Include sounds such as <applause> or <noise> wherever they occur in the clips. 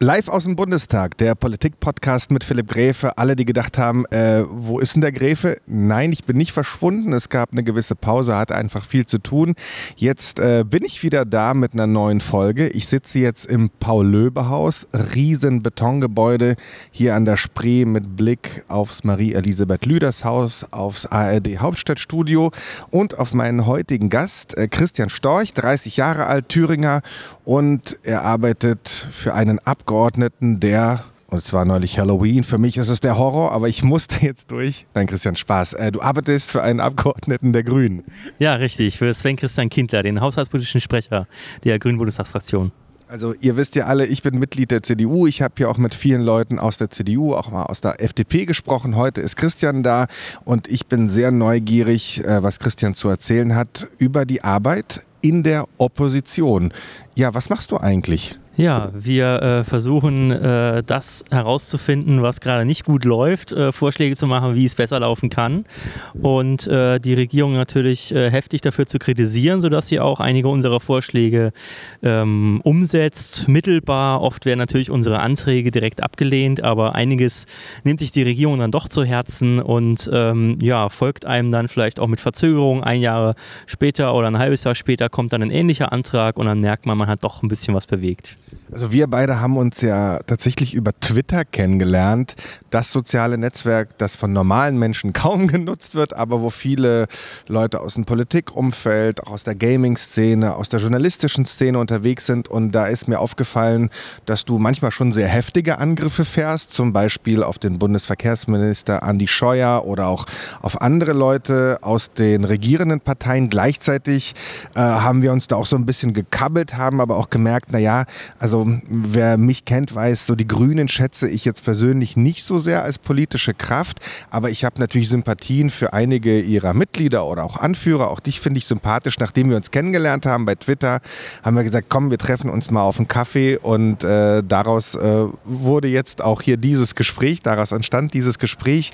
Live aus dem Bundestag, der Politik-Podcast mit Philipp Gräfe. Alle, die gedacht haben, äh, wo ist denn der Gräfe? Nein, ich bin nicht verschwunden. Es gab eine gewisse Pause, hatte einfach viel zu tun. Jetzt äh, bin ich wieder da mit einer neuen Folge. Ich sitze jetzt im Paul-Löbe-Haus, riesen Betongebäude hier an der Spree mit Blick aufs Marie-Elisabeth Lüders Haus, aufs ARD Hauptstadtstudio und auf meinen heutigen Gast, äh, Christian Storch, 30 Jahre alt, Thüringer und er arbeitet für einen Abgeordneten, der und es war neulich Halloween. Für mich ist es der Horror, aber ich musste <laughs> jetzt durch. Nein, Christian, Spaß. Äh, du arbeitest für einen Abgeordneten der Grünen. Ja, richtig. Für Sven Christian Kindler, den haushaltspolitischen Sprecher der Grünen Bundestagsfraktion. Also ihr wisst ja alle, ich bin Mitglied der CDU. Ich habe hier auch mit vielen Leuten aus der CDU, auch mal aus der FDP gesprochen. Heute ist Christian da und ich bin sehr neugierig, äh, was Christian zu erzählen hat über die Arbeit in der Opposition. Ja, was machst du eigentlich? Ja, wir äh, versuchen äh, das herauszufinden, was gerade nicht gut läuft, äh, Vorschläge zu machen, wie es besser laufen kann und äh, die Regierung natürlich äh, heftig dafür zu kritisieren, sodass sie auch einige unserer Vorschläge ähm, umsetzt, mittelbar. Oft werden natürlich unsere Anträge direkt abgelehnt, aber einiges nimmt sich die Regierung dann doch zu Herzen und ähm, ja, folgt einem dann vielleicht auch mit Verzögerung. Ein Jahr später oder ein halbes Jahr später kommt dann ein ähnlicher Antrag und dann merkt man, man hat doch ein bisschen was bewegt. Also wir beide haben uns ja tatsächlich über Twitter kennengelernt. Das soziale Netzwerk, das von normalen Menschen <laughs> kaum genutzt wird, aber wo viele Leute aus dem Politikumfeld, auch aus der Gaming-Szene, aus der journalistischen Szene unterwegs sind. Und da ist mir aufgefallen, dass du manchmal schon sehr heftige Angriffe fährst, zum Beispiel auf den Bundesverkehrsminister Andi Scheuer oder auch auf andere Leute aus den regierenden Parteien. Gleichzeitig äh, haben wir uns da auch so ein bisschen gekabbelt, haben aber auch gemerkt, naja, also wer mich kennt, weiß, so die Grünen schätze ich jetzt persönlich nicht so sehr als politische Kraft, aber ich habe natürlich Sympathien für einige ihrer Mitglieder oder auch Anführer. Auch dich finde ich sympathisch. Nachdem wir uns kennengelernt haben bei Twitter, haben wir gesagt, komm, wir treffen uns mal auf einen Kaffee und äh, daraus äh, wurde jetzt auch hier dieses Gespräch, daraus entstand dieses Gespräch.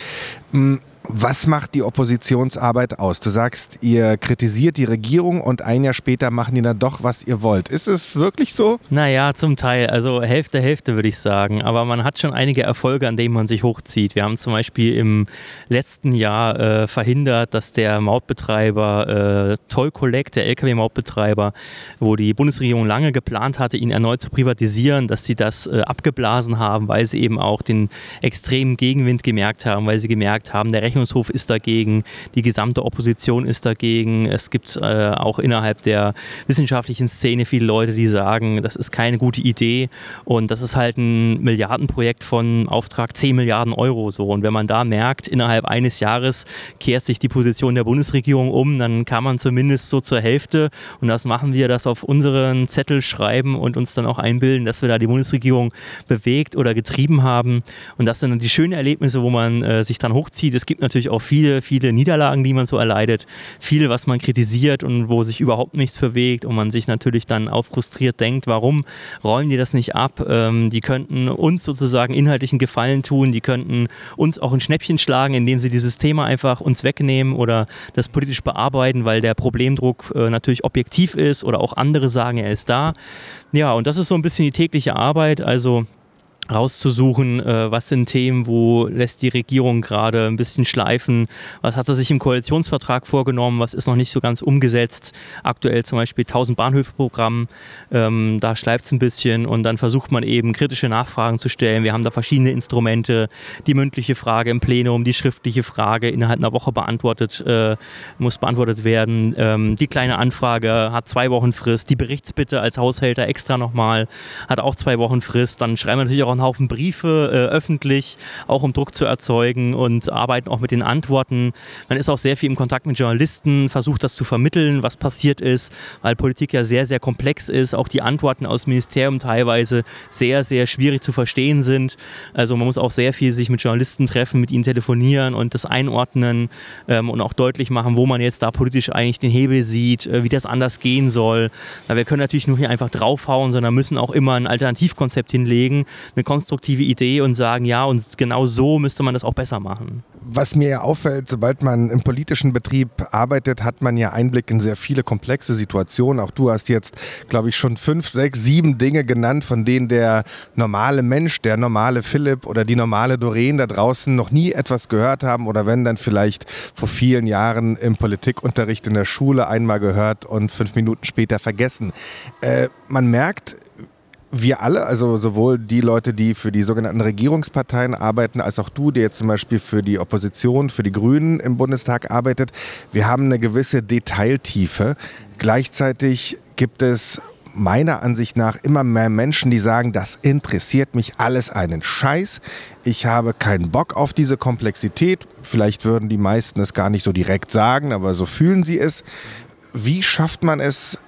Hm, was macht die Oppositionsarbeit aus? Du sagst, ihr kritisiert die Regierung und ein Jahr später machen die dann doch, was ihr wollt. Ist es wirklich so? Naja, zum Teil. Also Hälfte, Hälfte würde ich sagen. Aber man hat schon einige Erfolge, an denen man sich hochzieht. Wir haben zum Beispiel im letzten Jahr äh, verhindert, dass der Mautbetreiber äh, Toll Collect, der Lkw-Mautbetreiber, wo die Bundesregierung lange geplant hatte, ihn erneut zu privatisieren, dass sie das äh, abgeblasen haben, weil sie eben auch den extremen Gegenwind gemerkt haben, weil sie gemerkt haben, der Recht Rechnungshof ist dagegen, die gesamte Opposition ist dagegen. Es gibt äh, auch innerhalb der wissenschaftlichen Szene viele Leute, die sagen, das ist keine gute Idee und das ist halt ein Milliardenprojekt von Auftrag 10 Milliarden Euro so. Und wenn man da merkt, innerhalb eines Jahres kehrt sich die Position der Bundesregierung um, dann kann man zumindest so zur Hälfte und das machen wir, das auf unseren Zettel schreiben und uns dann auch einbilden, dass wir da die Bundesregierung bewegt oder getrieben haben. Und das sind dann die schönen Erlebnisse, wo man äh, sich dann hochzieht. Es gibt natürlich auch viele, viele Niederlagen, die man so erleidet, viel, was man kritisiert und wo sich überhaupt nichts bewegt und man sich natürlich dann auch frustriert denkt, warum räumen die das nicht ab? Ähm, die könnten uns sozusagen inhaltlichen Gefallen tun, die könnten uns auch ein Schnäppchen schlagen, indem sie dieses Thema einfach uns wegnehmen oder das politisch bearbeiten, weil der Problemdruck äh, natürlich objektiv ist oder auch andere sagen, er ist da. Ja, und das ist so ein bisschen die tägliche Arbeit. Also rauszusuchen, äh, was sind Themen, wo lässt die Regierung gerade ein bisschen schleifen, was hat sie sich im Koalitionsvertrag vorgenommen, was ist noch nicht so ganz umgesetzt. Aktuell zum Beispiel 1000 Bahnhöfe-Programm, ähm, da schleift es ein bisschen und dann versucht man eben kritische Nachfragen zu stellen. Wir haben da verschiedene Instrumente, die mündliche Frage im Plenum, die schriftliche Frage innerhalb einer Woche beantwortet, äh, muss beantwortet werden. Ähm, die kleine Anfrage hat zwei Wochen Frist, die Berichtsbitte als Haushälter extra nochmal hat auch zwei Wochen Frist. Dann schreiben wir natürlich auch einen Haufen Briefe äh, öffentlich, auch um Druck zu erzeugen und arbeiten auch mit den Antworten. Man ist auch sehr viel im Kontakt mit Journalisten, versucht das zu vermitteln, was passiert ist, weil Politik ja sehr, sehr komplex ist. Auch die Antworten aus dem Ministerium teilweise sehr, sehr schwierig zu verstehen sind. Also man muss auch sehr viel sich mit Journalisten treffen, mit ihnen telefonieren und das einordnen ähm, und auch deutlich machen, wo man jetzt da politisch eigentlich den Hebel sieht, äh, wie das anders gehen soll. Na, wir können natürlich nur hier einfach draufhauen, sondern müssen auch immer ein Alternativkonzept hinlegen, eine konstruktive Idee und sagen, ja, und genau so müsste man das auch besser machen. was mir ja auffällt, sobald man im politischen Betrieb arbeitet, hat man ja Einblick in sehr viele komplexe Situationen. Auch du hast jetzt, glaube ich, schon fünf, sechs, sieben Dinge genannt, von denen der normale Mensch, der normale Philipp oder die normale Doreen da draußen noch nie etwas gehört haben oder wenn dann vielleicht vor vielen Jahren im Politikunterricht in der Schule einmal gehört und fünf Minuten später vergessen. Äh, man merkt, wir alle, also sowohl die Leute, die für die sogenannten Regierungsparteien arbeiten, als auch du, der jetzt zum Beispiel für die Opposition, für die Grünen im Bundestag arbeitet, wir haben eine gewisse Detailtiefe. Gleichzeitig gibt es meiner Ansicht nach immer mehr Menschen, die sagen, das interessiert mich alles einen Scheiß. Ich habe keinen Bock auf diese Komplexität. Vielleicht würden die meisten es gar nicht so direkt sagen, aber so fühlen sie es. Wie schafft man es,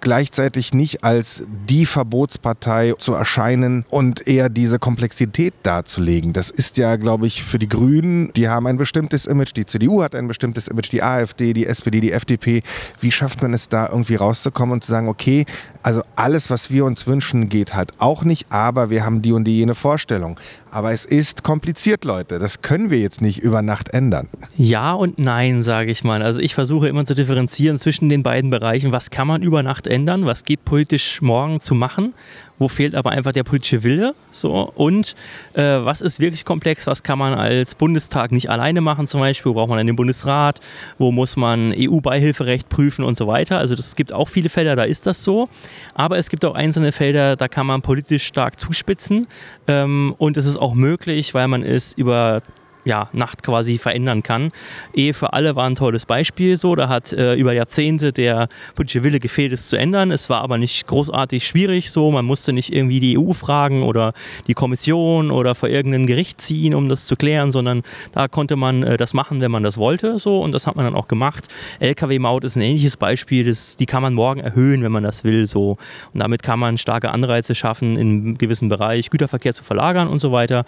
gleichzeitig nicht als die Verbotspartei zu erscheinen und eher diese Komplexität darzulegen. Das ist ja, glaube ich, für die Grünen, die haben ein bestimmtes Image, die CDU hat ein bestimmtes Image, die AfD, die SPD, die FDP. Wie schafft man es da irgendwie rauszukommen und zu sagen, okay, also alles, was wir uns wünschen, geht halt auch nicht, aber wir haben die und die jene Vorstellung. Aber es ist kompliziert, Leute. Das können wir jetzt nicht über Nacht ändern. Ja und nein, sage ich mal. Also ich versuche immer zu differenzieren zwischen den beiden Bereichen. Was kann man über Nacht ändern? Was geht politisch morgen zu machen? wo fehlt aber einfach der politische Wille. So. Und äh, was ist wirklich komplex, was kann man als Bundestag nicht alleine machen zum Beispiel, wo braucht man einen Bundesrat, wo muss man EU-Beihilferecht prüfen und so weiter. Also es gibt auch viele Felder, da ist das so. Aber es gibt auch einzelne Felder, da kann man politisch stark zuspitzen. Ähm, und es ist auch möglich, weil man es über ja, Nacht quasi verändern kann. Ehe für alle war ein tolles Beispiel so. Da hat äh, über Jahrzehnte der politische Wille gefehlt, es zu ändern. Es war aber nicht großartig schwierig so. Man musste nicht irgendwie die EU fragen oder die Kommission oder vor irgendein Gericht ziehen, um das zu klären, sondern da konnte man äh, das machen, wenn man das wollte. So. Und das hat man dann auch gemacht. Lkw-Maut ist ein ähnliches Beispiel. Das, die kann man morgen erhöhen, wenn man das will. So. Und damit kann man starke Anreize schaffen, in einem gewissen Bereich Güterverkehr zu verlagern und so weiter.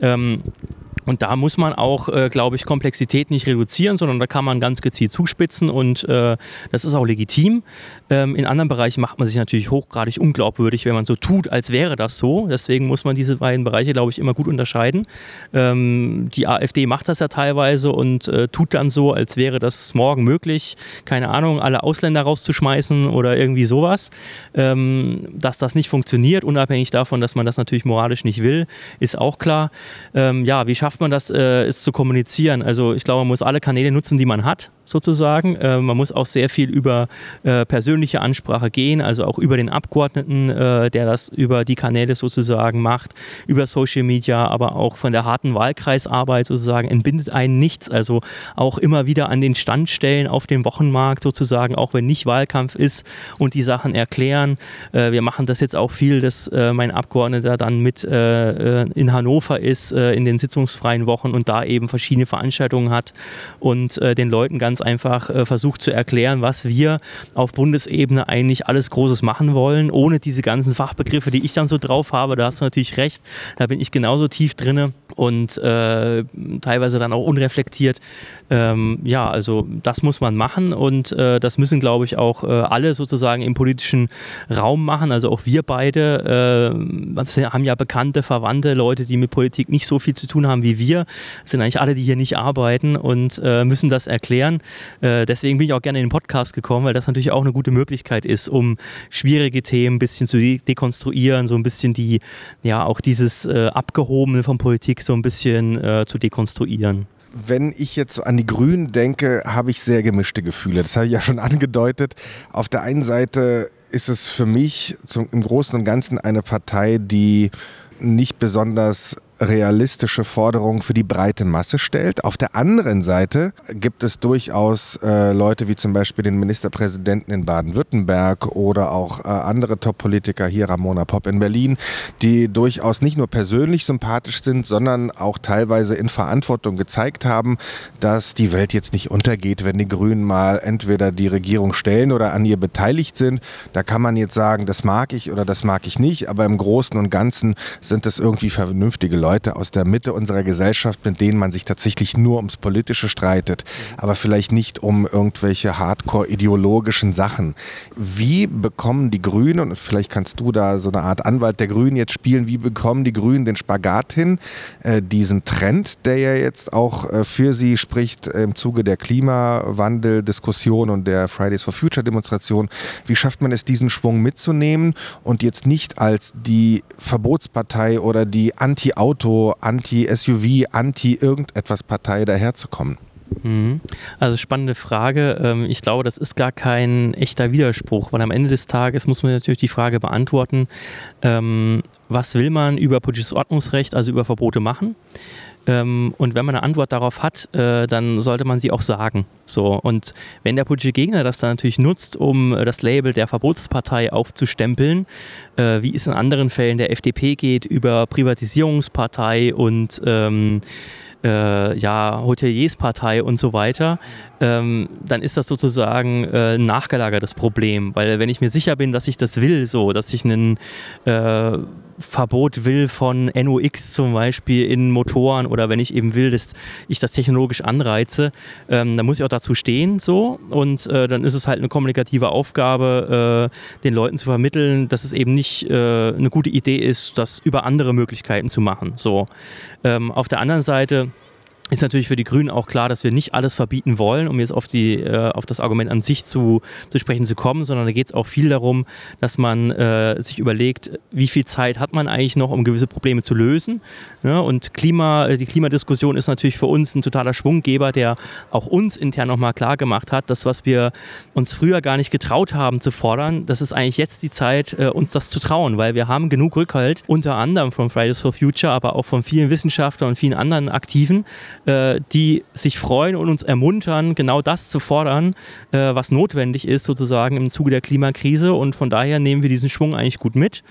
Ähm, und da muss man auch, äh, glaube ich, Komplexität nicht reduzieren, sondern da kann man ganz gezielt zuspitzen und äh, das ist auch legitim. Ähm, in anderen Bereichen macht man sich natürlich hochgradig unglaubwürdig, wenn man so tut, als wäre das so. Deswegen muss man diese beiden Bereiche, glaube ich, immer gut unterscheiden. Ähm, die AfD macht das ja teilweise und äh, tut dann so, als wäre das morgen möglich, keine Ahnung, alle Ausländer rauszuschmeißen oder irgendwie sowas. Ähm, dass das nicht funktioniert, unabhängig davon, dass man das natürlich moralisch nicht will, ist auch klar. Ähm, ja, wie schafft schafft man das, äh, es zu kommunizieren? Also ich glaube, man muss alle Kanäle nutzen, die man hat sozusagen. Äh, man muss auch sehr viel über äh, persönliche Ansprache gehen, also auch über den Abgeordneten, äh, der das über die Kanäle sozusagen macht, über Social Media, aber auch von der harten Wahlkreisarbeit sozusagen entbindet einen nichts. Also auch immer wieder an den Stand stellen auf dem Wochenmarkt sozusagen, auch wenn nicht Wahlkampf ist und die Sachen erklären. Äh, wir machen das jetzt auch viel, dass äh, mein Abgeordneter dann mit in Hannover ist, in den sitzungsfreien Wochen und da eben verschiedene Veranstaltungen hat und den Leuten ganz ganz einfach äh, versucht zu erklären, was wir auf Bundesebene eigentlich alles Großes machen wollen, ohne diese ganzen Fachbegriffe, die ich dann so drauf habe. Da hast du natürlich recht, da bin ich genauso tief drinne und äh, teilweise dann auch unreflektiert. Ähm, ja, also das muss man machen und äh, das müssen, glaube ich, auch äh, alle sozusagen im politischen Raum machen. Also auch wir beide äh, haben ja bekannte, verwandte Leute, die mit Politik nicht so viel zu tun haben wie wir. Das sind eigentlich alle, die hier nicht arbeiten und äh, müssen das erklären. Äh, deswegen bin ich auch gerne in den Podcast gekommen, weil das natürlich auch eine gute Möglichkeit ist, um schwierige Themen ein bisschen zu de dekonstruieren, so ein bisschen die, ja, auch dieses Abgehobene von Politik so ein bisschen äh, zu dekonstruieren. Wenn ich jetzt an die Grünen denke, habe ich sehr gemischte Gefühle. Das habe ich ja schon <laughs> angedeutet. Auf der einen Seite ist es für mich zum, im Großen und Ganzen eine Partei, die nicht besonders realistische Forderungen für die breite Masse stellt. Auf der anderen Seite gibt es durchaus äh, Leute wie zum Beispiel den Ministerpräsidenten in Baden-Württemberg oder auch äh, andere Top-Politiker hier, Ramona Popp in Berlin, die durchaus nicht nur persönlich sympathisch sind, sondern auch teilweise in Verantwortung gezeigt haben, dass die Welt jetzt nicht untergeht, wenn die Grünen mal entweder die Regierung stellen oder an ihr beteiligt sind. Da kann man jetzt sagen, das mag ich oder das mag ich nicht, aber im Großen und Ganzen sind das irgendwie vernünftige Leute Leute aus der Mitte unserer Gesellschaft, mit denen man sich tatsächlich nur ums Politische streitet, aber vielleicht nicht um irgendwelche hardcore-ideologischen Sachen. Wie bekommen die Grünen, und vielleicht kannst du da so eine Art Anwalt der Grünen jetzt spielen, wie bekommen die Grünen den Spagat hin, äh, diesen Trend, der ja jetzt auch äh, für sie spricht im Zuge der Klimawandel-Diskussion und der Fridays for Future-Demonstration, wie schafft man es, diesen Schwung mitzunehmen und jetzt nicht als die Verbotspartei oder die Anti-Auto, Anti-SUV, Anti-irgendetwas Partei daherzukommen? Mhm. Also spannende Frage. Ähm, ich glaube, das ist gar kein echter Widerspruch, weil am Ende des Tages muss man natürlich die Frage beantworten, ähm, was will man über politisches Ordnungsrecht, also über Verbote machen? Ähm, und wenn man eine Antwort darauf hat, äh, dann sollte man sie auch sagen. So. Und wenn der politische Gegner das dann natürlich nutzt, um das Label der Verbotspartei aufzustempeln, äh, wie es in anderen Fällen der FDP geht, über Privatisierungspartei und ähm, äh, ja, Hotelierspartei und so weiter, ähm, dann ist das sozusagen äh, ein nachgelagertes Problem. Weil wenn ich mir sicher bin, dass ich das will, so, dass ich einen äh, Verbot will von NOx zum Beispiel in Motoren oder wenn ich eben will, dass ich das technologisch anreize, ähm, dann muss ich auch dazu stehen so und äh, dann ist es halt eine kommunikative Aufgabe, äh, den Leuten zu vermitteln, dass es eben nicht äh, eine gute Idee ist, das über andere Möglichkeiten zu machen. So. Ähm, auf der anderen Seite ist natürlich für die Grünen auch klar, dass wir nicht alles verbieten wollen, um jetzt auf, die, äh, auf das Argument an sich zu, zu sprechen zu kommen, sondern da geht es auch viel darum, dass man äh, sich überlegt, wie viel Zeit hat man eigentlich noch, um gewisse Probleme zu lösen. Ja, und Klima, äh, die Klimadiskussion ist natürlich für uns ein totaler Schwunggeber, der auch uns intern nochmal klar gemacht hat, dass was wir uns früher gar nicht getraut haben zu fordern, das ist eigentlich jetzt die Zeit, äh, uns das zu trauen, weil wir haben genug Rückhalt, unter anderem von Fridays for Future, aber auch von vielen Wissenschaftlern und vielen anderen Aktiven, äh, die sich freuen und uns ermuntern, genau das zu fordern, äh, was notwendig ist sozusagen im Zuge der Klimakrise. Und von daher nehmen wir diesen Schwung eigentlich gut mit.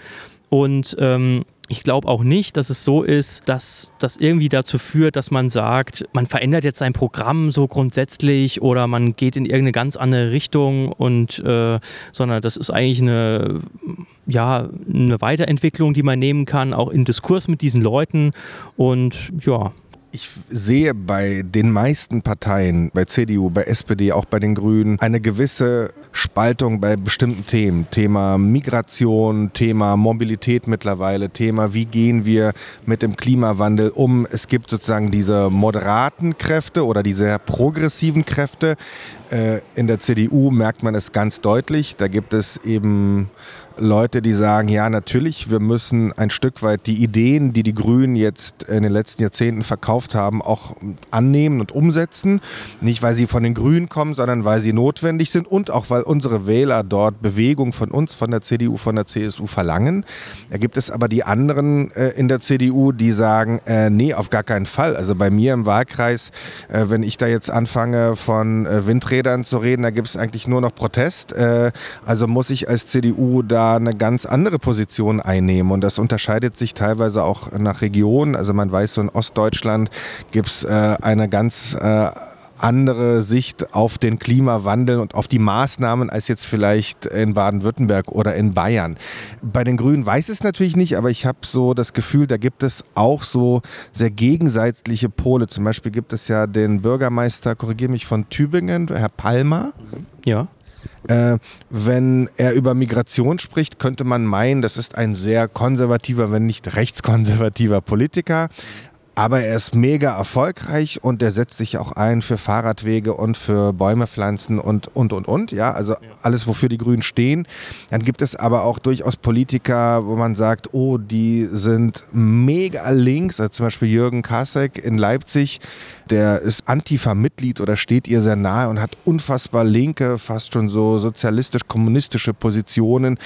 Und ähm, ich glaube auch nicht, dass es so ist, dass das irgendwie dazu führt, dass man sagt, man verändert jetzt sein Programm so grundsätzlich oder man geht in irgendeine ganz andere Richtung und äh, sondern das ist eigentlich eine ja eine Weiterentwicklung, die man nehmen kann, auch in Diskurs mit diesen Leuten und ja ich sehe bei den meisten Parteien, bei CDU, bei SPD, auch bei den Grünen, eine gewisse Spaltung bei bestimmten Themen. Thema Migration, Thema Mobilität mittlerweile, Thema, wie gehen wir mit dem Klimawandel um. Es gibt sozusagen diese moderaten Kräfte oder diese progressiven Kräfte. Äh, in der CDU merkt man es ganz deutlich. Da gibt es eben Leute, die sagen, ja, natürlich, wir müssen ein Stück weit die Ideen, die die Grünen jetzt in den letzten Jahrzehnten verkauft haben, auch annehmen und umsetzen. Nicht, weil sie von den Grünen kommen, sondern weil sie notwendig sind und auch, weil unsere Wähler dort Bewegung von uns, von der CDU, von der CSU verlangen. Da gibt es aber die anderen äh, in der CDU, die sagen, äh, nee, auf gar keinen Fall. Also bei mir im Wahlkreis, äh, wenn ich da jetzt anfange von äh, Windrädern zu reden, da gibt es eigentlich nur noch Protest. Äh, also muss ich als CDU da eine ganz andere Position einnehmen. Und das unterscheidet sich teilweise auch nach Region. Also man weiß, so in Ostdeutschland gibt es äh, eine ganz äh, andere Sicht auf den Klimawandel und auf die Maßnahmen als jetzt vielleicht in Baden-Württemberg oder in Bayern. Bei den Grünen weiß es natürlich nicht, aber ich habe so das Gefühl, da gibt es auch so sehr gegensätzliche Pole. Zum Beispiel gibt es ja den Bürgermeister, korrigiere mich, von Tübingen, Herr Palmer. Ja. Äh, wenn er über Migration spricht, könnte man meinen, das ist ein sehr konservativer, wenn nicht rechtskonservativer Politiker. Aber er ist mega erfolgreich und er setzt sich auch ein für Fahrradwege und für Bäume pflanzen und, und, und, und. Ja, also alles, wofür die Grünen stehen. Dann gibt es aber auch durchaus Politiker, wo man sagt, oh, die sind mega links. Also zum Beispiel Jürgen Kasek in Leipzig, der ist Antifa-Mitglied oder steht ihr sehr nahe und hat unfassbar linke, fast schon so sozialistisch-kommunistische Positionen.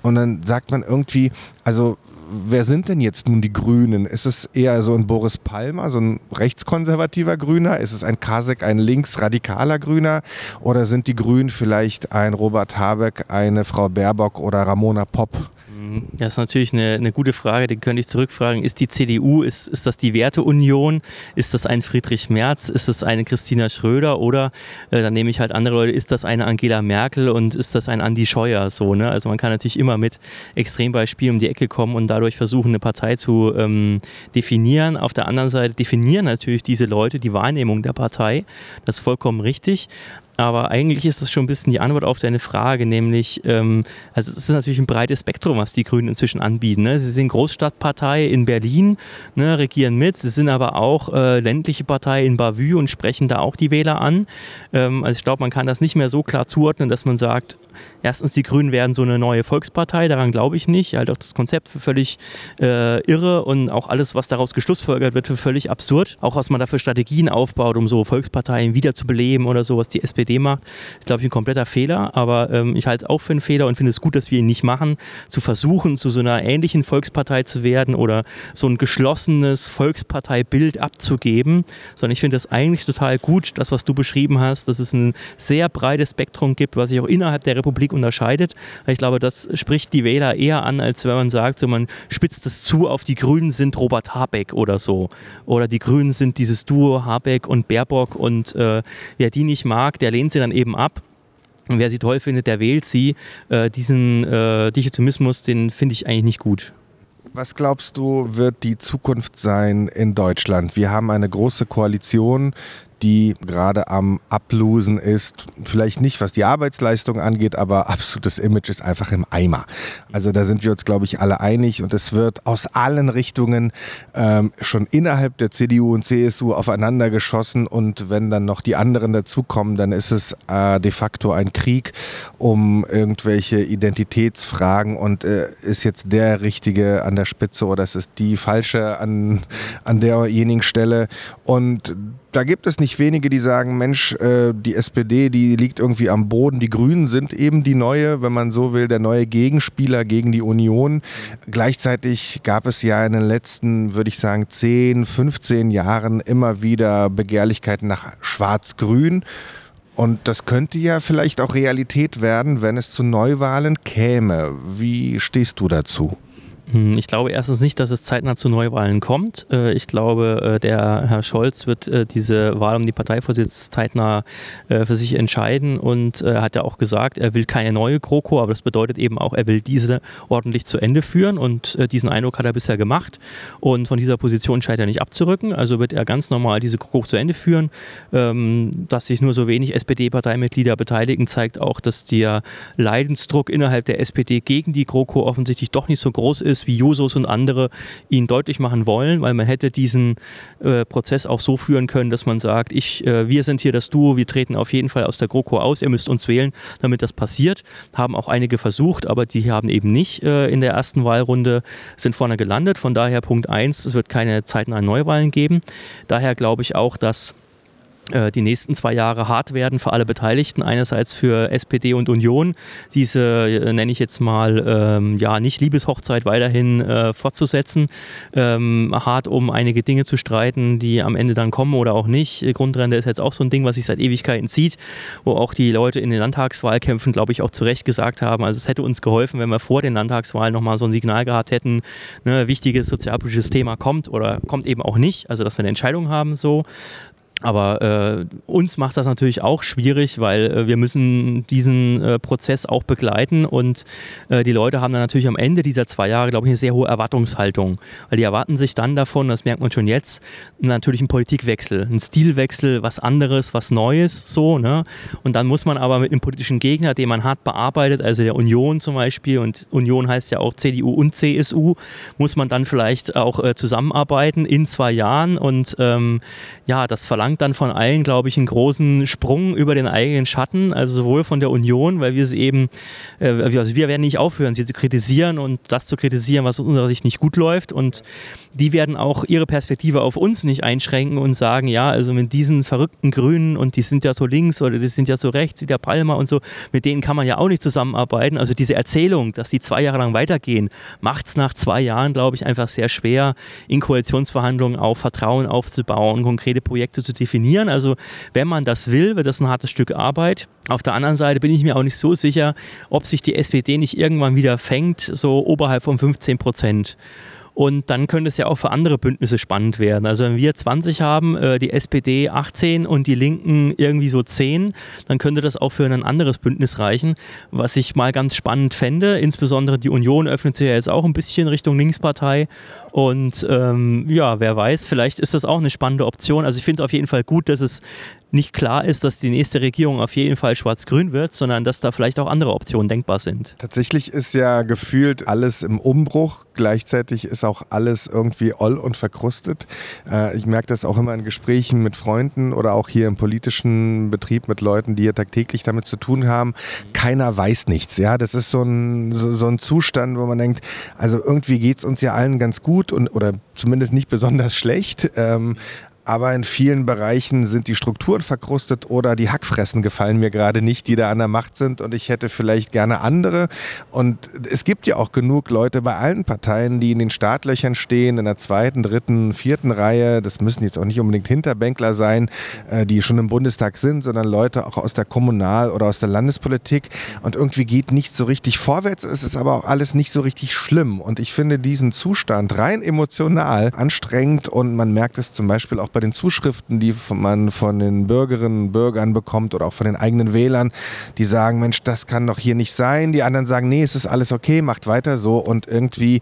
Und dann sagt man irgendwie, also wer sind denn jetzt nun die Grünen? Ist es eher so ein Boris Palmer, so ein rechtskonservativer Grüner? Ist es ein Kasek, ein linksradikaler Grüner? Oder sind die Grünen vielleicht ein Robert Habeck, eine Frau Baerbock oder Ramona Popp? Mhm. Das ist natürlich eine, eine gute Frage, die könnte ich zurückfragen. Ist die CDU, ist, ist das die Werteunion? Ist das ein Friedrich Merz? Ist das eine Christina Schröder? Oder, äh, dann nehme ich halt andere Leute, ist das eine Angela Merkel und ist das ein Andi Scheuer? So, ne? Also man kann natürlich immer mit Extrembeispielen um die Ecke kommen und dadurch versuchen, eine Partei zu ähm, definieren. Auf der anderen Seite definieren natürlich diese Leute die Wahrnehmung der Partei. Das ist vollkommen richtig. Aber eigentlich ist das schon ein bisschen die Antwort auf deine Frage, nämlich, ähm, also es ist natürlich ein breites Spektrum, was die Grünen inzwischen anbieten. Ne? Sie sind Großstadtpartei in Berlin, ne, regieren mit, sie sind aber auch äh, ländliche Partei in Bavü und sprechen da auch die Wähler an. Ähm, also ich glaube, man kann das nicht mehr so klar zuordnen, dass man sagt, erstens, die Grünen werden so eine neue Volkspartei, daran glaube ich nicht. Halt auch das Konzept für völlig äh, irre und auch alles, was daraus geschlussfolgert wird, für völlig absurd. Auch was man da für Strategien aufbaut, um so Volksparteien wiederzubeleben oder so, was die SPD macht, ist, glaube ich, ein kompletter Fehler. Aber ähm, ich halte es auch für einen Fehler und finde es gut, dass wir ihn nicht machen, zu versuchen, zu so einer ähnlichen Volkspartei zu werden oder so ein geschlossenes Volksparteibild abzugeben, sondern ich finde das eigentlich total gut, das, was du beschrieben hast, dass es ein sehr breites Spektrum gibt, was sich auch innerhalb der Republik unterscheidet. Ich glaube, das spricht die Wähler eher an, als wenn man sagt, so man spitzt es zu auf die Grünen sind Robert Habeck oder so. Oder die Grünen sind dieses Duo Habeck und Baerbock und äh, wer die nicht mag, der lehnt sie dann eben ab. Und wer sie toll findet, der wählt sie. Äh, diesen äh, Dichotomismus, den finde ich eigentlich nicht gut. Was glaubst du, wird die Zukunft sein in Deutschland? Wir haben eine große Koalition, die gerade am Ablosen ist. Vielleicht nicht, was die Arbeitsleistung angeht, aber absolutes Image ist einfach im Eimer. Also da sind wir uns, glaube ich, alle einig und es wird aus allen Richtungen ähm, schon innerhalb der CDU und CSU aufeinander geschossen und wenn dann noch die anderen dazukommen, dann ist es äh, de facto ein Krieg um irgendwelche Identitätsfragen und äh, ist jetzt der Richtige an der Spitze oder ist es die falsche an, an derjenigen Stelle und da gibt es nicht wenige, die sagen, Mensch, äh, die SPD, die liegt irgendwie am Boden. Die Grünen sind eben die neue, wenn man so will, der neue Gegenspieler gegen die Union. Gleichzeitig gab es ja in den letzten, würde ich sagen, 10, 15 Jahren immer wieder Begehrlichkeiten nach Schwarz-Grün. Und das könnte ja vielleicht auch Realität werden, wenn es zu Neuwahlen käme. Wie stehst du dazu? Hm, ich glaube erstens nicht, dass es zeitnah zu Neuwahlen kommt. Äh, ich glaube, äh, der Herr Scholz wird äh, diese Wahl um die Parteivorsitz zeitnah für sich entscheiden und er hat ja auch gesagt, er will keine neue GroKo, aber das bedeutet eben auch, er will diese ordentlich zu Ende führen und diesen Eindruck hat er bisher gemacht und von dieser Position scheint er nicht abzurücken. Also wird er ganz normal diese GroKo zu Ende führen. Ähm, dass sich nur so wenig SPD-Parteimitglieder beteiligen, zeigt auch, dass der Leidensdruck innerhalb der SPD gegen die GroKo offensichtlich doch nicht so groß ist ist, wie Jusos und andere ihn deutlich machen wollen, weil man hätte diesen äh, Prozess auch so führen können, dass man sagt, ich, äh, wir sind hier das Duo, wir treten auf jeden Fall aus der GroKo aus, ihr müsst uns wählen, damit das passiert. Haben auch einige versucht, aber die haben eben nicht äh, in der ersten Wahlrunde, sind vorne gelandet. Von daher Punkt 1, es wird keine zeitnahen Neuwahlen geben. Daher glaube ich auch, dass die nächsten zwei Jahre hart werden für alle Beteiligten. Einerseits für SPD und Union, diese äh, nenne ich jetzt mal ähm, ja nicht Liebeshochzeit weiterhin äh, fortzusetzen, ähm, hart um einige Dinge zu streiten, die am Ende dann kommen oder auch nicht. Grundrente ist jetzt auch so ein Ding, was sich seit Ewigkeiten zieht, wo auch die Leute in den Landtagswahlkämpfen, glaube ich, auch zu Recht gesagt haben, also es hätte uns geholfen, wenn wir vor den Landtagswahlen nochmal so ein Signal gehabt hätten, ne, wichtiges sozialpolitisches Thema kommt oder kommt eben auch nicht, also dass wir eine Entscheidung haben so. Aber äh, uns macht das natürlich auch schwierig, weil äh, wir müssen diesen äh, Prozess auch begleiten und äh, die Leute haben dann natürlich am Ende dieser zwei Jahre, glaube ich, eine sehr hohe Erwartungshaltung, weil die erwarten sich dann davon, das merkt man schon jetzt, natürlich einen Politikwechsel, einen Stilwechsel, was anderes, was Neues, so, ne? Und dann muss man aber mit einem politischen Gegner, den man hart bearbeitet, also der Union zum Beispiel, und Union heißt ja auch CDU und CSU, muss man dann vielleicht auch äh, zusammenarbeiten in zwei Jahren und ähm, ja, das verlangt verlangt dann von allen, glaube ich, einen großen Sprung über den eigenen Schatten, also sowohl von der Union, weil wir sie eben, äh, also wir werden nicht aufhören, sie zu kritisieren und das zu kritisieren, was aus unserer Sicht nicht gut läuft und die werden auch ihre Perspektive auf uns nicht einschränken und sagen, ja, also mit diesen verrückten Grünen und die sind ja so links oder die sind ja so rechts wie der Palmer und so, mit denen kann man ja auch nicht zusammenarbeiten. Also diese Erzählung, dass die zwei Jahre lang weitergehen, macht es nach zwei Jahren, glaube ich, einfach sehr schwer, in Koalitionsverhandlungen auch Vertrauen aufzubauen, konkrete Projekte zu definieren. Also wenn man das will, wird das ein hartes Stück Arbeit. Auf der anderen Seite bin ich mir auch nicht so sicher, ob sich die SPD nicht irgendwann wieder fängt, so oberhalb von 15 Prozent. Und dann könnte es ja auch für andere Bündnisse spannend werden. Also wenn wir 20 haben, äh, die SPD 18 und die Linken irgendwie so 10, dann könnte das auch für ein anderes Bündnis reichen, was ich mal ganz spannend fände. Insbesondere die Union öffnet sich ja jetzt auch ein bisschen Richtung Linkspartei. Und ähm, ja, wer weiß, vielleicht ist das auch eine spannende Option. Also ich finde es auf jeden Fall gut, dass es nicht klar ist, dass die nächste Regierung auf jeden Fall schwarz-grün wird, sondern dass da vielleicht auch andere Optionen denkbar sind. Tatsächlich ist ja gefühlt alles im Umbruch. Gleichzeitig ist auch alles irgendwie oll und verkrustet. Äh, ich merke das auch immer in Gesprächen mit Freunden oder auch hier im politischen Betrieb mit Leuten, die ja tagtäglich damit zu tun haben. Keiner weiß nichts. Ja, das ist so ein, so, so ein Zustand, wo man denkt, also irgendwie geht es uns ja allen ganz gut und oder zumindest nicht besonders schlecht. Ähm, aber in vielen Bereichen sind die Strukturen verkrustet oder die Hackfressen gefallen mir gerade nicht, die da an der Macht sind und ich hätte vielleicht gerne andere. Und es gibt ja auch genug Leute bei allen Parteien, die in den Startlöchern stehen, in der zweiten, dritten, vierten Reihe. Das müssen jetzt auch nicht unbedingt Hinterbänkler sein, äh, die schon im Bundestag sind, sondern Leute auch aus der Kommunal- oder aus der Landespolitik. Und irgendwie geht nicht so richtig vorwärts. Es ist aber auch alles nicht so richtig schlimm. Und ich finde diesen Zustand rein emotional anstrengend und man merkt es zum Beispiel auch bei den Zuschriften, die man von den Bürgerinnen und Bürgern bekommt oder auch von den eigenen Wählern, die sagen, Mensch, das kann doch hier nicht sein. Die anderen sagen, nee, es ist alles okay, macht weiter so. Und irgendwie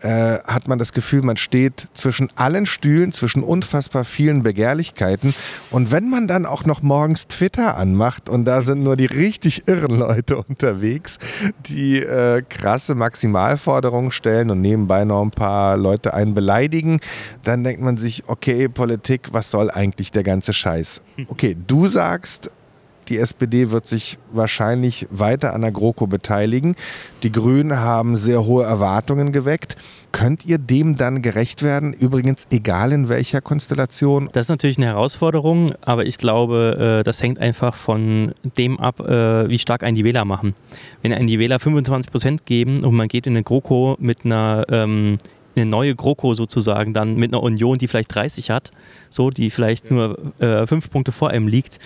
äh, hat man das Gefühl, man steht zwischen allen Stühlen, zwischen unfassbar vielen Begehrlichkeiten. Und wenn man dann auch noch morgens Twitter anmacht und da sind nur die richtig irren Leute <laughs> unterwegs, die äh, krasse Maximalforderungen stellen und nebenbei noch ein paar Leute einen beleidigen, dann denkt man sich, okay, Politik Politik, was soll eigentlich der ganze Scheiß? <laughs> Okay, du sagst, die SPD wird sich wahrscheinlich weiter an der GroKo beteiligen. Die Grünen haben sehr hohe Erwartungen geweckt. Könnt ihr dem dann gerecht werden? Übrigens, egal in welcher Konstellation? Das ist natürlich eine Herausforderung, aber ich glaube, äh, das hängt einfach von dem ab, äh, wie stark einen die Wähler machen. Wenn einen die Wähler 25 Prozent geben und man geht in eine GroKo mit einer ähm, eine neue GroKo sozusagen dann mit einer Union, die vielleicht 30 hat, so, die vielleicht nur äh, fünf Punkte vor einem liegt,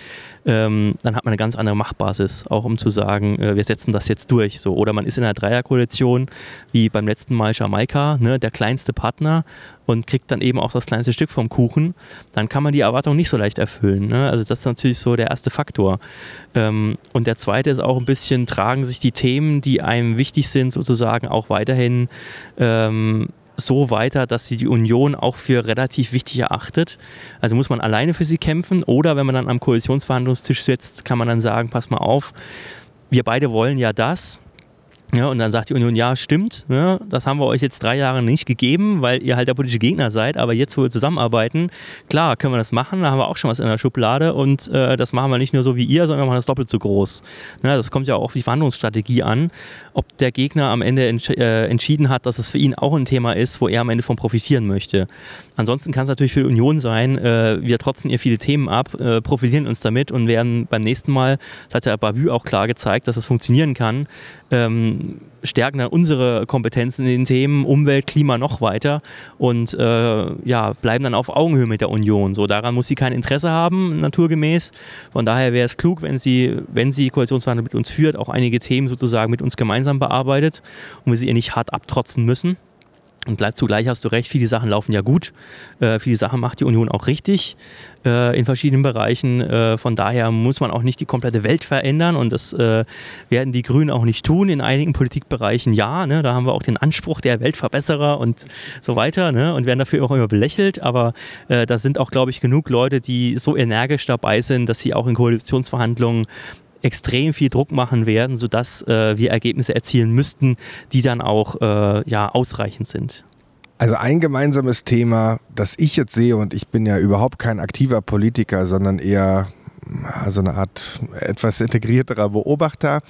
ähm, dann hat man eine ganz andere Machtbasis, auch um zu sagen, äh, wir setzen das jetzt durch. So. Oder man ist in einer Dreierkoalition, wie beim letzten Mal Jamaika, ne, der kleinste Partner und kriegt dann eben auch das kleinste Stück vom Kuchen, dann kann man die Erwartung nicht so leicht erfüllen. Ne? Also das ist natürlich so der erste Faktor. Ähm, und der zweite ist auch ein bisschen, tragen sich die Themen, die einem wichtig sind, sozusagen auch weiterhin ähm, so weiter, dass sie die Union auch für relativ wichtig erachtet. Also muss man alleine für sie kämpfen oder wenn man dann am Koalitionsverhandlungstisch sitzt, kann man dann sagen, pass mal auf, wir beide wollen ja das, ja, und dann sagt die Union, ja, stimmt, ja, das haben wir euch jetzt drei Jahre nicht gegeben, weil ihr halt der politische Gegner seid, aber jetzt, wo wir zusammenarbeiten, klar, können wir das machen, da haben wir auch schon was in der Schublade und äh, das machen wir nicht nur so wie ihr, sondern machen das doppelt so groß. Ja, das kommt ja auch auf die Verhandlungsstrategie an, ob der Gegner am Ende entsch äh, entschieden hat, dass es für ihn auch ein Thema ist, wo er am Ende von profitieren möchte. Ansonsten kann es natürlich für die Union sein, äh, wir trotzen ihr viele Themen ab, äh, profilieren uns damit und werden beim nächsten Mal, das hat ja Bavü auch klar gezeigt, dass es das funktionieren kann, ähm, stärken dann unsere Kompetenzen in den Themen Umwelt, Klima noch weiter und äh, ja, bleiben dann auf Augenhöhe mit der Union. So, daran muss sie kein Interesse haben, naturgemäß. Von daher wäre es klug, wenn sie, wenn sie Koalitionsverhandlungen mit uns führt, auch einige Themen sozusagen mit uns gemeinsam bearbeitet und wir sie ihr nicht hart abtrotzen müssen. Und zugleich hast du recht, viele Sachen laufen ja gut. Äh, viele Sachen macht die Union auch richtig äh, in verschiedenen Bereichen. Äh, von daher muss man auch nicht die komplette Welt verändern und das äh, werden die Grünen auch nicht tun. In einigen Politikbereichen ja. Ne? Da haben wir auch den Anspruch der Weltverbesserer und so weiter ne? und werden dafür auch immer belächelt. Aber äh, da sind auch, glaube ich, genug Leute, die so energisch dabei sind, dass sie auch in Koalitionsverhandlungen extrem viel Druck machen werden, sodass äh, wir Ergebnisse erzielen müssten, die dann auch äh, ja, ausreichend sind. Also ein gemeinsames Thema, das ich jetzt sehe, und ich bin ja überhaupt kein aktiver Politiker, sondern eher also eine Art etwas integrierterer Beobachter,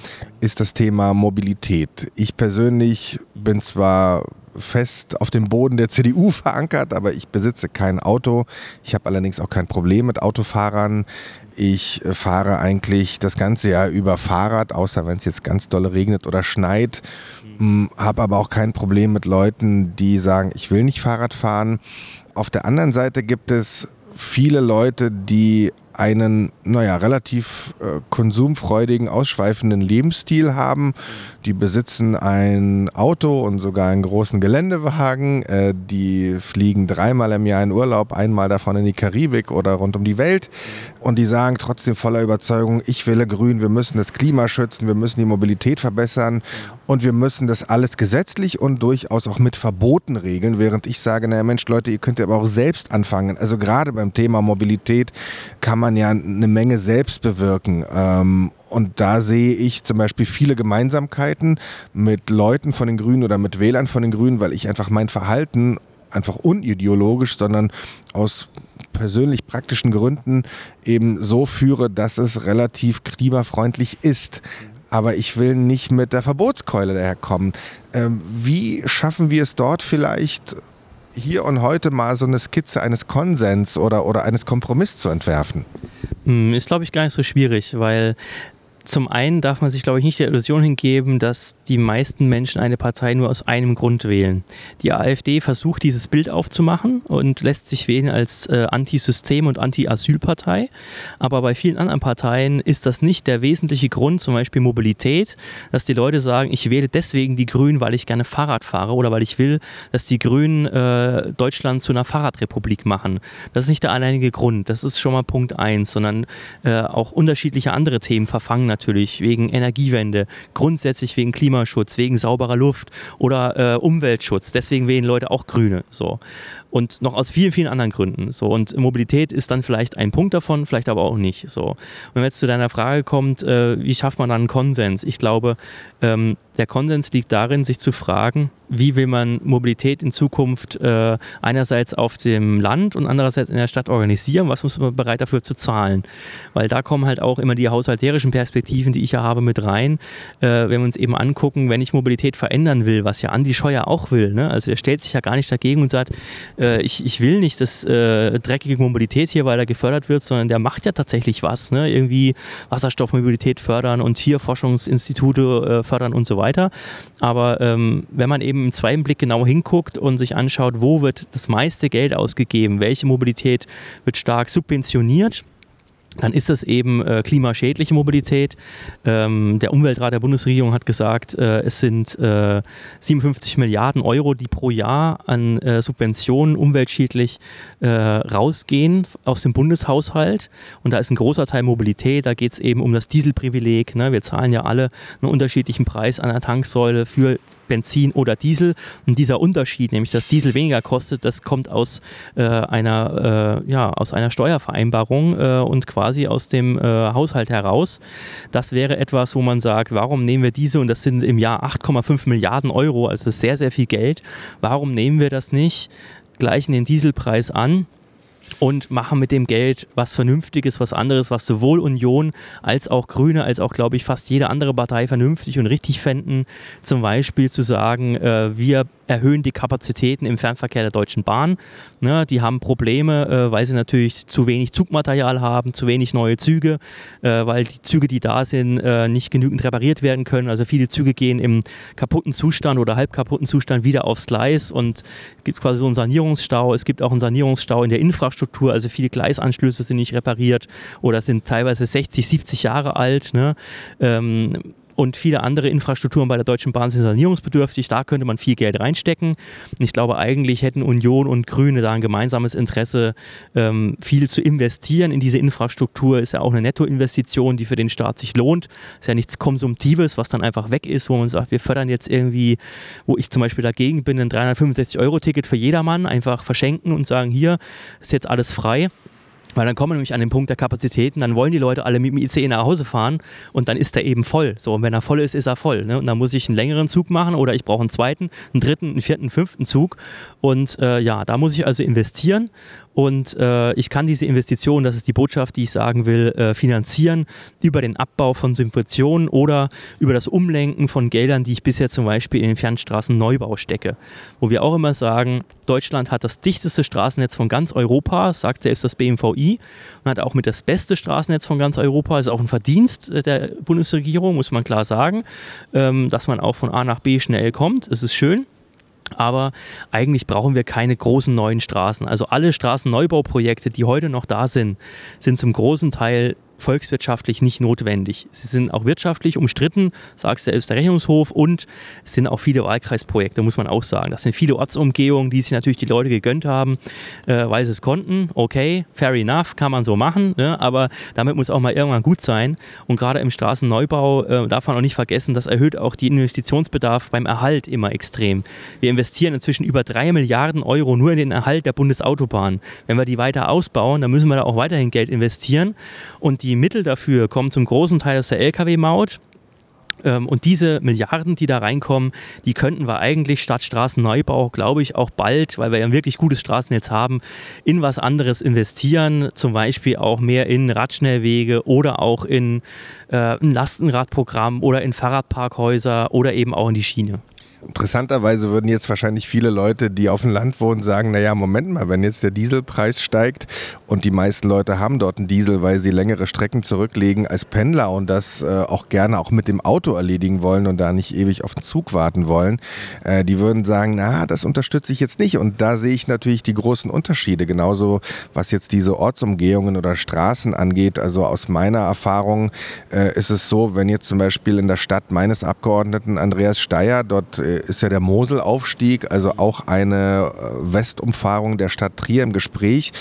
ist das Thema Mobilität. Ich persönlich bin zwar fest auf dem Boden der CDU <laughs> verankert, aber ich besitze kein Auto. Ich habe allerdings auch kein Problem mit Autofahrern. Ich äh, fahre eigentlich das ganze Jahr über Fahrrad, außer wenn es jetzt ganz doll regnet oder schneit. Mhm. Habe aber auch kein Problem mit Leuten, die sagen, ich will nicht Fahrrad fahren. Auf der anderen Seite gibt es viele Leute, die einen, naja, relativ äh, konsumfreudigen, ausschweifenden Lebensstil haben. Die besitzen ein Auto und sogar einen großen Geländewagen. Äh, die fliegen dreimal im Jahr in Urlaub, einmal davon in die Karibik oder rund um die Welt. Und die sagen trotzdem voller Überzeugung, ich wähle grün, wir müssen das Klima schützen, wir müssen die Mobilität verbessern und wir müssen das alles gesetzlich und durchaus auch mit Verboten regeln. Während ich sage, naja Mensch, Leute, ihr könnt ja aber auch selbst anfangen. Also gerade beim Thema Mobilität kann man ja eine Menge selbst bewirken. Ähm, und da sehe ich zum Beispiel viele Gemeinsamkeiten mit Leuten von den Grünen oder mit Wählern von den Grünen, weil ich einfach mein Verhalten einfach unideologisch, sondern aus persönlich praktischen Gründen eben so führe, dass es relativ klimafreundlich ist. Aber ich will nicht mit der Verbotskeule daherkommen. Ähm, wie schaffen wir es dort vielleicht hier und heute mal so eine Skizze eines Konsens oder, oder eines Kompromisses zu entwerfen? Hm, ist, glaube ich, gar nicht so schwierig, weil zum einen darf man sich, glaube ich, nicht der Illusion hingeben, dass die meisten Menschen eine Partei nur aus einem Grund wählen. Die AfD versucht, dieses Bild aufzumachen und lässt sich wählen als äh, Anti-System- und Anti-Asyl-Partei. Aber bei vielen anderen Parteien ist das nicht der wesentliche Grund, zum Beispiel Mobilität, dass die Leute sagen, ich wähle deswegen die Grünen, weil ich gerne Fahrrad fahre oder weil ich will, dass die Grünen äh, Deutschland zu einer Fahrradrepublik machen. Das ist nicht der alleinige Grund. Das ist schon mal Punkt eins, sondern äh, auch unterschiedliche andere Themen verfangen natürlich wegen Energiewende, grundsätzlich wegen Klimaschutz, wegen sauberer Luft oder äh, Umweltschutz. Deswegen wählen Leute auch Grüne. So. Und noch aus vielen, vielen anderen Gründen. So. Und Mobilität ist dann vielleicht ein Punkt davon, vielleicht aber auch nicht. So. Und wenn jetzt zu deiner Frage kommt, äh, wie schafft man dann einen Konsens? Ich glaube, ähm, der Konsens liegt darin, sich zu fragen, wie will man Mobilität in Zukunft äh, einerseits auf dem Land und andererseits in der Stadt organisieren, was muss man bereit dafür zu zahlen. Weil da kommen halt auch immer die haushalterischen Perspektiven, die ich ja habe, mit rein. Äh, wenn wir uns eben angucken, wenn ich Mobilität verändern will, was ja Andi Scheuer auch will, ne? also der stellt sich ja gar nicht dagegen und sagt, äh, ich, ich will nicht das äh, dreckige Mobilität hier weiter gefördert wird, sondern der macht ja tatsächlich was, ne? irgendwie Wasserstoffmobilität fördern und Tierforschungsinstitute äh, fördern und so weiter. Aber ähm, wenn man eben im zweiten Blick genau hinguckt und sich anschaut, wo wird das meiste Geld ausgegeben, welche Mobilität wird stark subventioniert, dann ist das eben äh, klimaschädliche Mobilität. Ähm, der Umweltrat der Bundesregierung hat gesagt, äh, es sind äh, 57 Milliarden Euro, die pro Jahr an äh, Subventionen umweltschädlich äh, rausgehen aus dem Bundeshaushalt. Und da ist ein großer Teil Mobilität. Da geht es eben um das Dieselprivileg. Ne? Wir zahlen ja alle einen unterschiedlichen Preis an der Tanksäule für Benzin oder Diesel. Und dieser Unterschied, nämlich dass Diesel weniger kostet, das kommt aus äh, einer, ja, aus einer Steuervereinbarung und quasi aus dem äh, Haushalt heraus. Das wäre etwas, wo man sagt, warum nehmen wir diese, und das sind im Jahr 8,5 Milliarden Euro, also das ist sehr, sehr viel Geld, warum nehmen wir das nicht, gleichen den Dieselpreis an? Und machen mit dem Geld was Vernünftiges, was anderes, was sowohl Union als auch Grüne, als auch, glaube ich, fast jede andere Partei vernünftig und richtig fänden. Zum Beispiel zu sagen, äh, wir erhöhen die Kapazitäten im Fernverkehr der Deutschen Bahn. Ne, die haben Probleme, äh, weil sie natürlich zu wenig Zugmaterial haben, zu wenig neue Züge, äh, weil die Züge, die da sind, äh, nicht genügend repariert werden können. Also viele Züge gehen im kaputten Zustand oder halb kaputten Zustand wieder aufs Gleis und es gibt quasi so einen Sanierungsstau. Es gibt auch einen Sanierungsstau in der Infrastruktur, also viele Gleisanschlüsse sind nicht repariert oder sind teilweise 60, 70 Jahre alt. Ne? Ähm, und viele andere Infrastrukturen bei der Deutschen Bahn sind sanierungsbedürftig. Da könnte man viel Geld reinstecken. Und ich glaube, eigentlich hätten Union und Grüne da ein gemeinsames Interesse, ähm, viel zu investieren in diese Infrastruktur. Ist ja auch eine Nettoinvestition, die für den Staat sich lohnt. Ist ja nichts Konsumtives, was dann einfach weg ist, wo man sagt, wir fördern jetzt irgendwie, wo ich zum Beispiel dagegen bin, ein 365-Euro-Ticket für jedermann, einfach verschenken und sagen, hier ist jetzt alles frei. Weil dann kommen wir nämlich an den Punkt der Kapazitäten, dann wollen die Leute alle mit dem ICE nach Hause fahren und dann ist er eben voll. So, und wenn er voll ist, ist er voll. Ne? Und dann muss ich einen längeren Zug machen oder ich brauche einen zweiten, einen dritten, einen vierten, einen fünften Zug. Und äh, ja, da muss ich also investieren und äh, ich kann diese Investition, das ist die Botschaft, die ich sagen will, äh, finanzieren über den Abbau von Subventionen oder über das Umlenken von Geldern, die ich bisher zum Beispiel in den Fernstraßenneubau stecke. Wo wir auch immer sagen, Deutschland hat das dichteste Straßennetz von ganz Europa, sagt selbst das BMVI, und hat auch mit das beste Straßennetz von ganz Europa. Ist auch ein Verdienst der Bundesregierung, muss man klar sagen, ähm, dass man auch von A nach B schnell kommt. Es ist schön. Aber eigentlich brauchen wir keine großen neuen Straßen. Also alle Straßenneubauprojekte, die heute noch da sind, sind zum großen Teil volkswirtschaftlich nicht notwendig. Sie sind auch wirtschaftlich umstritten, sagt selbst der Rechnungshof, und es sind auch viele Wahlkreisprojekte, muss man auch sagen. Das sind viele Ortsumgehungen, die sich natürlich die Leute gegönnt haben, äh, weil sie es konnten. Okay, fair enough, kann man so machen, ne? aber damit muss auch mal irgendwann gut sein. Und gerade im Straßenneubau äh, darf man auch nicht vergessen, das erhöht auch den Investitionsbedarf beim Erhalt immer extrem. Wir investieren inzwischen über drei Milliarden Euro nur in den Erhalt der Bundesautobahn. Wenn wir die weiter ausbauen, dann müssen wir da auch weiterhin Geld investieren. Und die Mittel dafür kommen zum großen Teil aus der Lkw-Maut. Ähm, und diese Milliarden, die da reinkommen, die könnten wir eigentlich statt Straßenneubau, glaube ich, auch bald, weil wir ja ein wirklich gutes Straßennetz haben, in was anderes investieren. Zum Beispiel auch mehr in Radschnellwege oder auch in äh, ein Lastenradprogramm oder in Fahrradparkhäuser oder eben auch in die Schiene. Interessanterweise würden jetzt wahrscheinlich viele Leute, die auf dem Land wohnen, sagen, naja, Moment mal, wenn jetzt der Dieselpreis steigt und die meisten Leute haben dort einen Diesel, weil sie längere Strecken zurücklegen als Pendler und das äh, auch gerne auch mit dem Auto erledigen wollen und da nicht ewig auf den Zug warten wollen, äh, die würden sagen, na, das unterstütze ich jetzt nicht. Und da sehe ich natürlich die großen Unterschiede, genauso was jetzt diese Ortsumgehungen oder Straßen angeht. Also aus meiner Erfahrung äh, ist es so, wenn jetzt zum Beispiel in der Stadt meines Abgeordneten Andreas Steyer dort äh, ist ja der Moselaufstieg, also auch eine äh, Westumfahrung der Stadt Trier im Gespräch.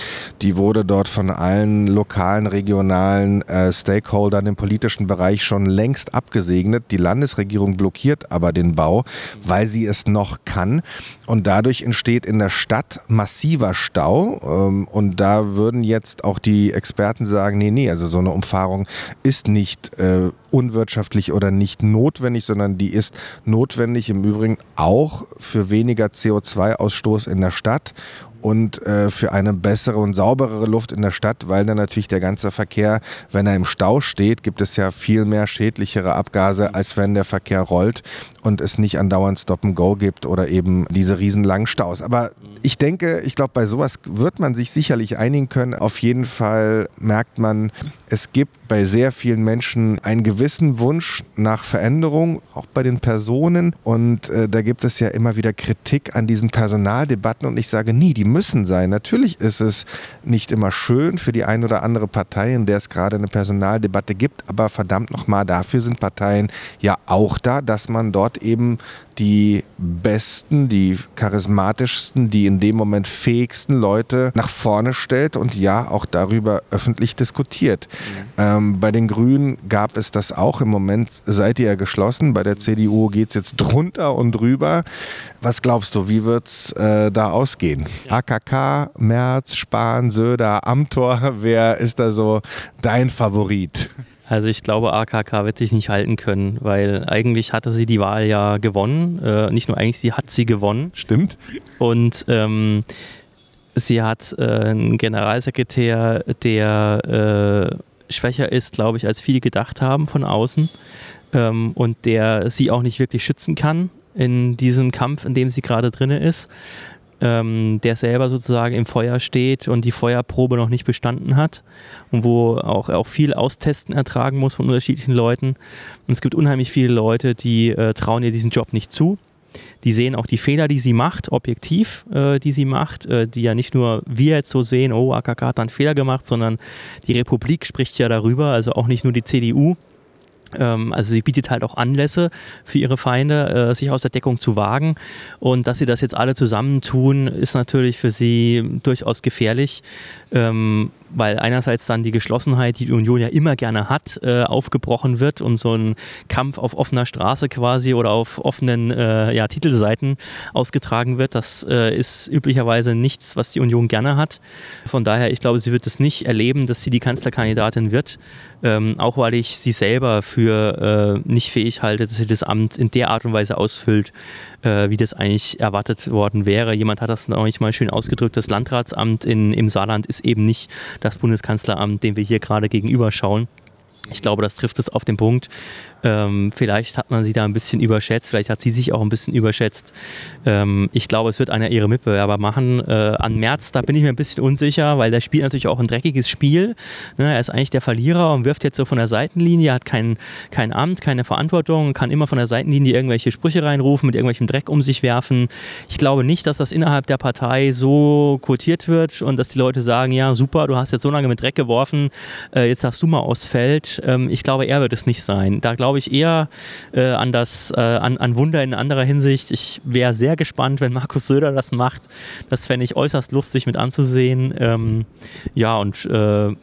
Die wurde dort von allen lokalen, regionalen äh, Stakeholdern im politischen Bereich schon längst abgesegnet. Die Landesregierung blockiert aber den Bau, weil sie es noch kann. Und dadurch entsteht in der Stadt massiver Stau. Ähm, und da würden jetzt auch die Experten sagen, nee, nee, also so eine Umfahrung ist nicht äh, unwirtschaftlich oder nicht notwendig, sondern die ist notwendig im Übrigen auch für weniger CO2-Ausstoß in der Stadt und äh, für eine bessere und sauberere Luft in der Stadt, weil dann natürlich der ganze Verkehr, wenn er im Stau steht, gibt es ja viel mehr schädlichere Abgase, als wenn der Verkehr rollt und es nicht andauernd Stop and Go gibt oder eben diese riesenlangen Staus. Aber ich denke, ich glaube, bei sowas wird man sich sicherlich einigen können. Auf jeden Fall merkt man, es gibt bei sehr vielen Menschen einen gewissen Wunsch nach Veränderung, auch bei den Personen. Und äh, da gibt es ja immer wieder Kritik an diesen Personaldebatten. Und ich sage nie, die müssen sein. Natürlich ist es nicht immer schön für die eine oder andere Partei, in der es gerade eine Personaldebatte gibt, aber verdammt nochmal, dafür sind Parteien ja auch da, dass man dort eben die besten, die charismatischsten, die in dem Moment fähigsten Leute nach vorne stellt und ja auch darüber öffentlich diskutiert. Mhm. Ähm, bei den Grünen gab es das auch. Im Moment seid ihr ja geschlossen. Bei der CDU geht es jetzt drunter und drüber. Was glaubst du, wie wird es äh, da ausgehen? Ja. AKK, Merz, Spahn, Söder, Amtor, <laughs> wer ist da so dein Favorit? Also ich glaube, AKK wird sich nicht halten können, weil eigentlich hatte sie die Wahl ja gewonnen. Äh, nicht nur eigentlich, sie hat sie gewonnen. Stimmt. Und ähm, sie hat äh, einen Generalsekretär, der äh, schwächer ist, glaube ich, als viele gedacht haben von außen. Ähm, und der sie auch nicht wirklich schützen kann in diesem Kampf, in dem sie gerade drin ist, ähm, der selber sozusagen im Feuer steht und die Feuerprobe noch nicht bestanden hat und wo auch, auch viel Austesten ertragen muss von unterschiedlichen Leuten. Und es gibt unheimlich viele Leute, die äh, trauen ihr diesen Job nicht zu. Die sehen auch die Fehler, die sie macht, objektiv, äh, die sie macht, äh, die ja nicht nur wir jetzt so sehen, oh, AKK hat einen Fehler gemacht, sondern die Republik spricht ja darüber, also auch nicht nur die CDU. Ähm, also sie bietet halt auch Anlässe für ihre Feinde, äh, sich aus der Deckung zu wagen. Und dass sie das jetzt alle zusammentun, ist natürlich für sie durchaus gefährlich. Ähm, weil einerseits dann die Geschlossenheit, die die Union ja immer gerne hat, äh, aufgebrochen wird und so ein Kampf auf offener Straße quasi oder auf offenen äh, ja, Titelseiten ausgetragen wird. Das äh, ist üblicherweise nichts, was die Union gerne hat. Von daher, ich glaube, sie wird es nicht erleben, dass sie die Kanzlerkandidatin wird. Ähm, auch weil ich sie selber für äh, nicht fähig halte, dass sie das Amt in der Art und Weise ausfüllt, äh, wie das eigentlich erwartet worden wäre. Jemand hat das noch nicht mal schön ausgedrückt. Das Landratsamt in, im Saarland ist eben nicht das Bundeskanzleramt, dem wir hier gerade gegenüber schauen. Ich glaube, das trifft es auf den Punkt. Ähm, vielleicht hat man sie da ein bisschen überschätzt, vielleicht hat sie sich auch ein bisschen überschätzt. Ähm, ich glaube, es wird einer ihre Mitbewerber machen. Äh, an März, da bin ich mir ein bisschen unsicher, weil der spielt natürlich auch ein dreckiges Spiel. Ne, er ist eigentlich der Verlierer und wirft jetzt so von der Seitenlinie, hat kein, kein Amt, keine Verantwortung, kann immer von der Seitenlinie irgendwelche Sprüche reinrufen, mit irgendwelchem Dreck um sich werfen. Ich glaube nicht, dass das innerhalb der Partei so quotiert wird und dass die Leute sagen, ja super, du hast jetzt so lange mit Dreck geworfen, äh, jetzt darfst du mal aufs Feld. Ähm, ich glaube, er wird es nicht sein. Da glaube ich eher äh, an das, äh, an, an Wunder in anderer Hinsicht. Ich wäre sehr gespannt, wenn Markus Söder das macht. Das fände ich äußerst lustig mit anzusehen. Ähm, ja, und äh,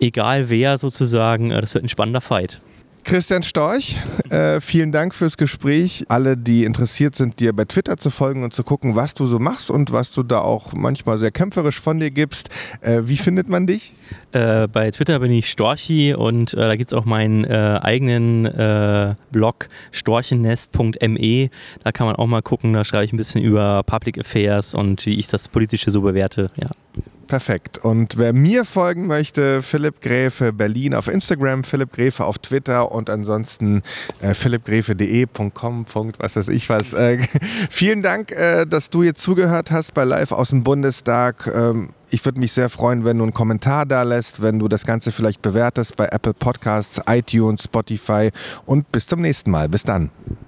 egal wer sozusagen, äh, das wird ein spannender Fight. Christian Storch, äh, vielen Dank fürs Gespräch. Alle, die interessiert sind, dir bei Twitter zu folgen und zu gucken, was du so machst und was du da auch manchmal sehr kämpferisch von dir gibst. Äh, wie findet man dich? Äh, bei Twitter bin ich Storchi und äh, da gibt es auch meinen äh, eigenen äh, Blog storchennest.me. Da kann man auch mal gucken, da schreibe ich ein bisschen über Public Affairs und wie ich das Politische so bewerte. Ja. Perfekt. Und wer mir folgen möchte, Philipp Gräfe Berlin auf Instagram, Philipp Gräfe auf Twitter und ansonsten äh, philippgräfe.de.com. Was weiß ich was. Äh, <laughs> vielen Dank, äh, dass du jetzt zugehört hast bei Live aus dem Bundestag. Ähm, ich würde mich sehr freuen, wenn du einen Kommentar da lässt, wenn du das Ganze vielleicht bewertest bei Apple Podcasts, iTunes, Spotify und bis zum nächsten Mal. Bis dann.